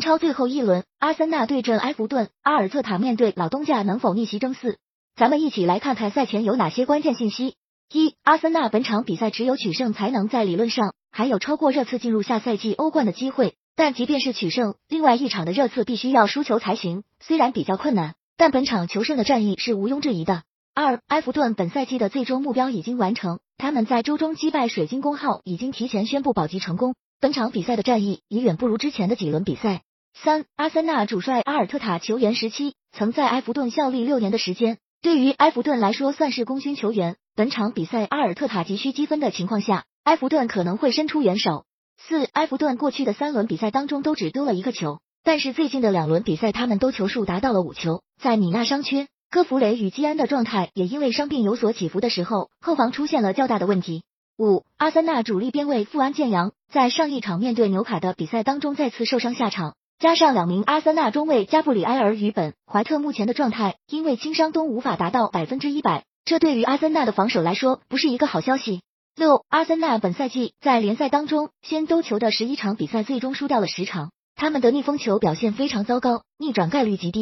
英超最后一轮，阿森纳对阵埃弗顿，阿尔特塔面对老东家能否逆袭争四？咱们一起来看看赛前有哪些关键信息。一、阿森纳本场比赛只有取胜才能在理论上还有超过热刺进入下赛季欧冠的机会，但即便是取胜，另外一场的热刺必须要输球才行，虽然比较困难，但本场求胜的战役是毋庸置疑的。二、埃弗顿本赛季的最终目标已经完成，他们在周中击败水晶宫后已经提前宣布保级成功。本场比赛的战役已远不如之前的几轮比赛。三、阿森纳主帅阿尔特塔球员时期曾在埃弗顿效力六年的时间，对于埃弗顿来说算是功勋球员。本场比赛阿尔特塔急需积分的情况下，埃弗顿可能会伸出援手。四、埃弗顿过去的三轮比赛当中都只丢了一个球，但是最近的两轮比赛他们都球数达到了五球。在米纳伤缺，科弗雷与基安的状态也因为伤病有所起伏的时候，后防出现了较大的问题。五、阿森纳主力边卫富安健洋在上一场面对纽卡的比赛当中再次受伤下场，加上两名阿森纳中卫加布里埃尔与本怀特目前的状态因为轻伤都无法达到百分之一百，这对于阿森纳的防守来说不是一个好消息。六、阿森纳本赛季在联赛当中先丢球的十一场比赛最终输掉了十场，他们的逆风球表现非常糟糕，逆转概率极低。